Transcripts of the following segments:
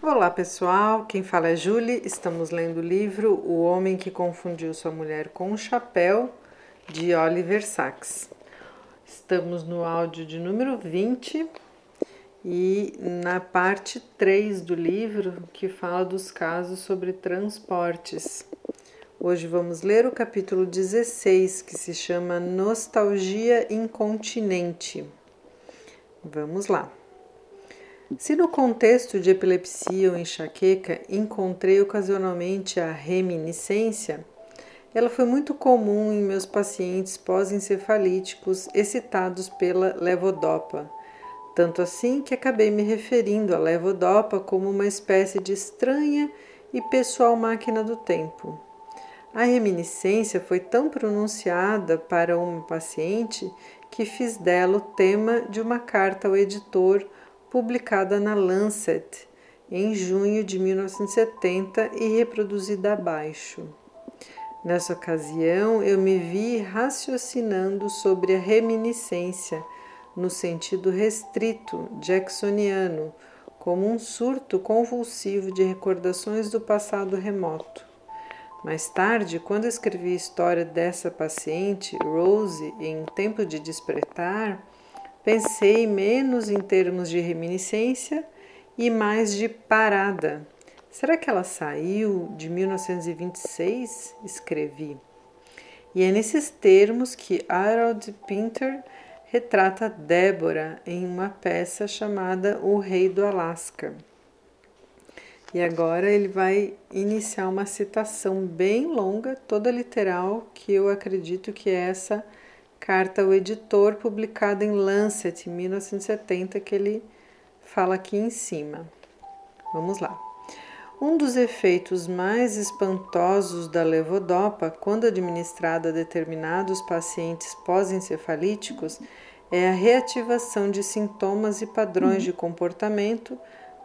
Olá pessoal, quem fala é Julie. Estamos lendo o livro O Homem que Confundiu Sua Mulher com um Chapéu, de Oliver Sacks. Estamos no áudio de número 20 e na parte 3 do livro que fala dos casos sobre transportes. Hoje vamos ler o capítulo 16 que se chama Nostalgia Incontinente. Vamos lá. Se no contexto de epilepsia ou enxaqueca encontrei ocasionalmente a reminiscência, ela foi muito comum em meus pacientes pós-encefalíticos excitados pela levodopa, tanto assim que acabei me referindo à levodopa como uma espécie de estranha e pessoal máquina do tempo. A reminiscência foi tão pronunciada para uma paciente que fiz dela o tema de uma carta ao editor publicada na Lancet em junho de 1970 e reproduzida abaixo. Nessa ocasião, eu me vi raciocinando sobre a reminiscência no sentido restrito jacksoniano, como um surto convulsivo de recordações do passado remoto. Mais tarde, quando escrevi a história dessa paciente, Rose, em Tempo de Despertar, Pensei menos em termos de reminiscência e mais de parada. Será que ela saiu de 1926? Escrevi. E é nesses termos que Harold Pinter retrata Débora em uma peça chamada O Rei do Alasca. E agora ele vai iniciar uma citação bem longa, toda literal, que eu acredito que é essa carta ao editor publicada em Lancet em 1970 que ele fala aqui em cima. Vamos lá. Um dos efeitos mais espantosos da levodopa, quando administrada a determinados pacientes pós-encefalíticos, é a reativação de sintomas e padrões de comportamento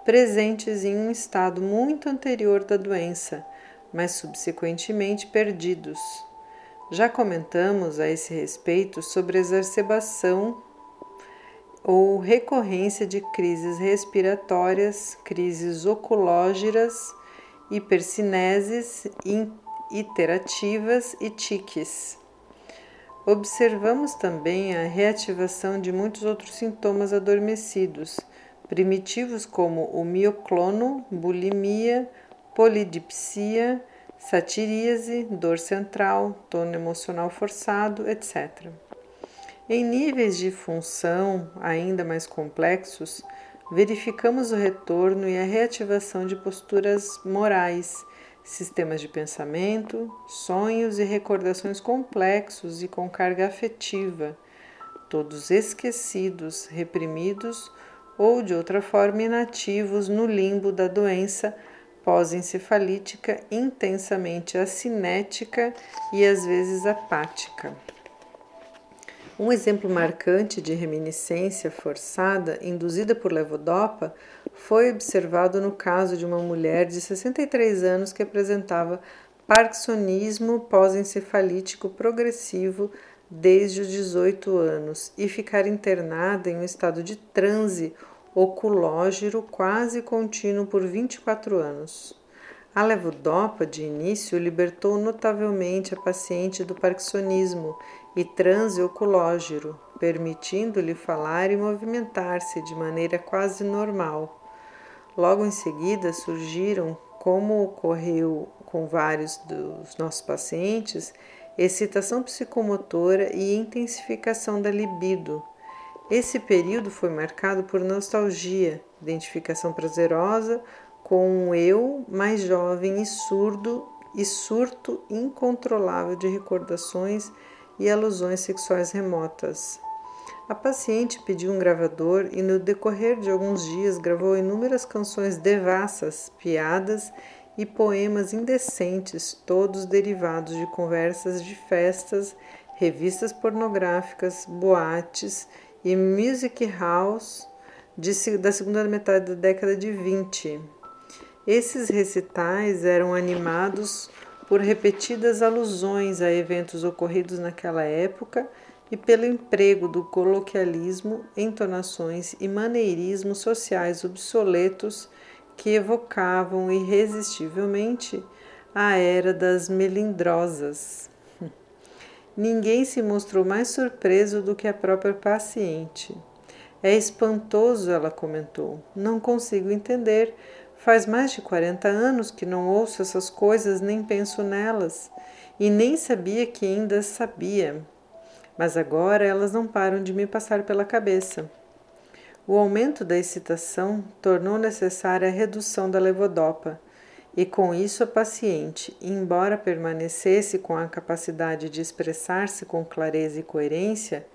presentes em um estado muito anterior da doença, mas subsequentemente perdidos. Já comentamos a esse respeito sobre exacerbação ou recorrência de crises respiratórias, crises oculógeras, hipercineses, iterativas e tiques. Observamos também a reativação de muitos outros sintomas adormecidos, primitivos como o mioclono, bulimia, polidipsia, satiríase, dor central, tono emocional forçado, etc. Em níveis de função ainda mais complexos, verificamos o retorno e a reativação de posturas morais, sistemas de pensamento, sonhos e recordações complexos e com carga afetiva, todos esquecidos, reprimidos ou de outra forma inativos no limbo da doença pós-encefalítica intensamente acinética e às vezes apática. Um exemplo marcante de reminiscência forçada induzida por levodopa foi observado no caso de uma mulher de 63 anos que apresentava parkinsonismo pós-encefalítico progressivo desde os 18 anos e ficar internada em um estado de transe oculógero quase contínuo por 24 anos. A levodopa, de início, libertou notavelmente a paciente do parkinsonismo e transe oculógero, permitindo-lhe falar e movimentar-se de maneira quase normal. Logo em seguida surgiram, como ocorreu com vários dos nossos pacientes, excitação psicomotora e intensificação da libido, esse período foi marcado por nostalgia, identificação prazerosa com um eu mais jovem e surdo e surto incontrolável de recordações e alusões sexuais remotas. A paciente pediu um gravador e, no decorrer de alguns dias, gravou inúmeras canções devassas, piadas e poemas indecentes, todos derivados de conversas de festas, revistas pornográficas, boates e Music House de, da segunda metade da década de 20. Esses recitais eram animados por repetidas alusões a eventos ocorridos naquela época e pelo emprego do coloquialismo, entonações e maneirismos sociais obsoletos que evocavam irresistivelmente a era das melindrosas. Ninguém se mostrou mais surpreso do que a própria paciente. É espantoso, ela comentou. Não consigo entender. Faz mais de 40 anos que não ouço essas coisas nem penso nelas, e nem sabia que ainda sabia. Mas agora elas não param de me passar pela cabeça. O aumento da excitação tornou necessária a redução da levodopa, e com isso a paciente, embora permanecesse com a capacidade de expressar-se com clareza e coerência,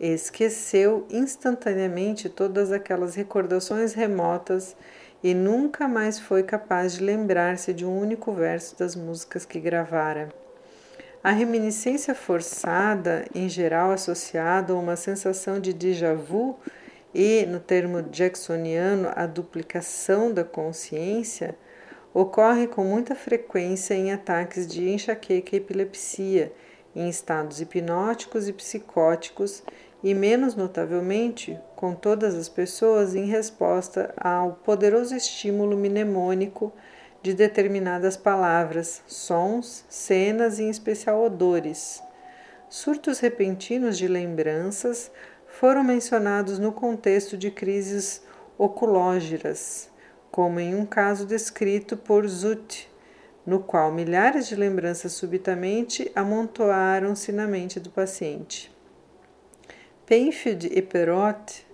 esqueceu instantaneamente todas aquelas recordações remotas e nunca mais foi capaz de lembrar-se de um único verso das músicas que gravara. A reminiscência forçada, em geral associada a uma sensação de déjà vu, e, no termo jacksoniano, a duplicação da consciência, ocorre com muita frequência em ataques de enxaqueca e epilepsia, em estados hipnóticos e psicóticos, e menos notavelmente com todas as pessoas em resposta ao poderoso estímulo mnemônico de determinadas palavras, sons, cenas e em especial odores. Surtos repentinos de lembranças foram mencionados no contexto de crises oculógeras, como em um caso descrito por Zutt, no qual milhares de lembranças subitamente amontoaram-se na mente do paciente. Penfield e Perrott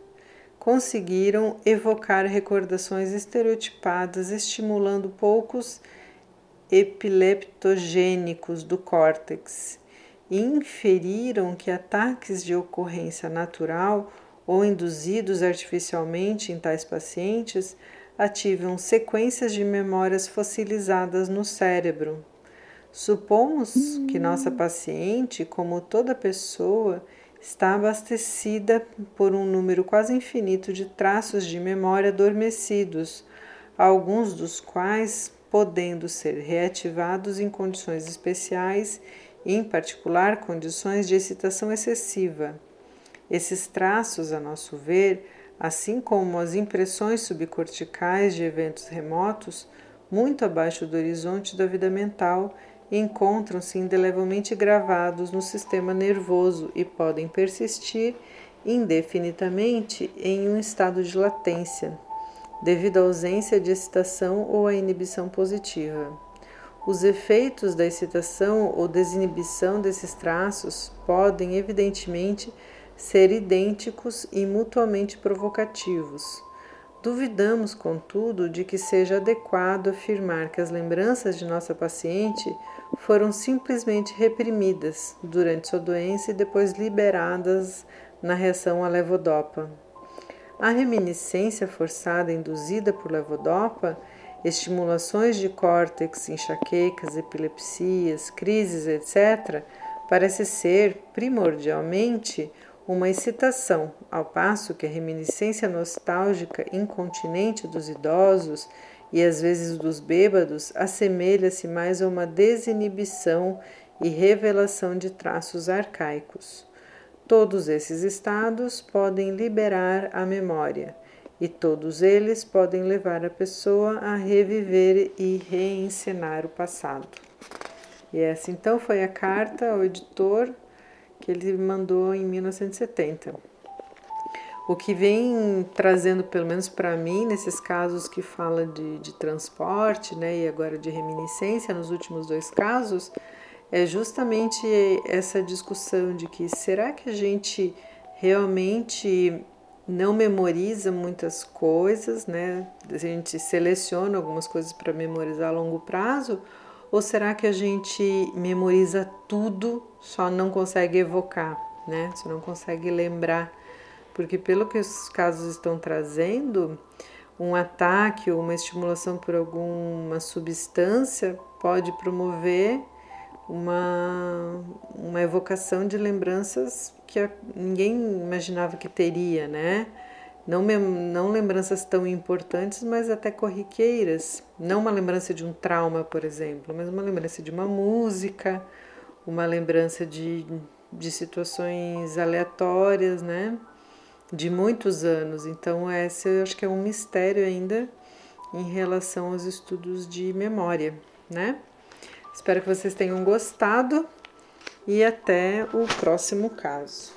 conseguiram evocar recordações estereotipadas, estimulando poucos epileptogênicos do córtex e inferiram que ataques de ocorrência natural ou induzidos artificialmente em tais pacientes ativam sequências de memórias fossilizadas no cérebro. Supomos que nossa paciente, como toda pessoa, está abastecida por um número quase infinito de traços de memória adormecidos, alguns dos quais podendo ser reativados em condições especiais em particular condições de excitação excessiva. Esses traços, a nosso ver, assim como as impressões subcorticais de eventos remotos, muito abaixo do horizonte da vida mental, encontram-se indelevelmente gravados no sistema nervoso e podem persistir indefinidamente em um estado de latência, devido à ausência de excitação ou à inibição positiva. Os efeitos da excitação ou desinibição desses traços podem, evidentemente, ser idênticos e mutuamente provocativos. Duvidamos, contudo, de que seja adequado afirmar que as lembranças de nossa paciente foram simplesmente reprimidas durante sua doença e depois liberadas na reação à levodopa. A reminiscência forçada induzida por levodopa estimulações de córtex, enxaquecas, epilepsias, crises, etc., parece ser primordialmente uma excitação, ao passo que a reminiscência nostálgica incontinente dos idosos e às vezes dos bêbados assemelha-se mais a uma desinibição e revelação de traços arcaicos. Todos esses estados podem liberar a memória e todos eles podem levar a pessoa a reviver e reencenar o passado. E essa então foi a carta ao editor que ele mandou em 1970. O que vem trazendo, pelo menos para mim, nesses casos que fala de, de transporte né, e agora de reminiscência, nos últimos dois casos, é justamente essa discussão de que será que a gente realmente não memoriza muitas coisas, né? A gente seleciona algumas coisas para memorizar a longo prazo, ou será que a gente memoriza tudo, só não consegue evocar, né? Só não consegue lembrar? Porque pelo que os casos estão trazendo, um ataque ou uma estimulação por alguma substância pode promover uma, uma evocação de lembranças que ninguém imaginava que teria, né? Não, não lembranças tão importantes, mas até corriqueiras. Não uma lembrança de um trauma, por exemplo, mas uma lembrança de uma música, uma lembrança de, de situações aleatórias, né? De muitos anos. Então, esse eu acho que é um mistério ainda em relação aos estudos de memória, né? Espero que vocês tenham gostado e até o próximo caso.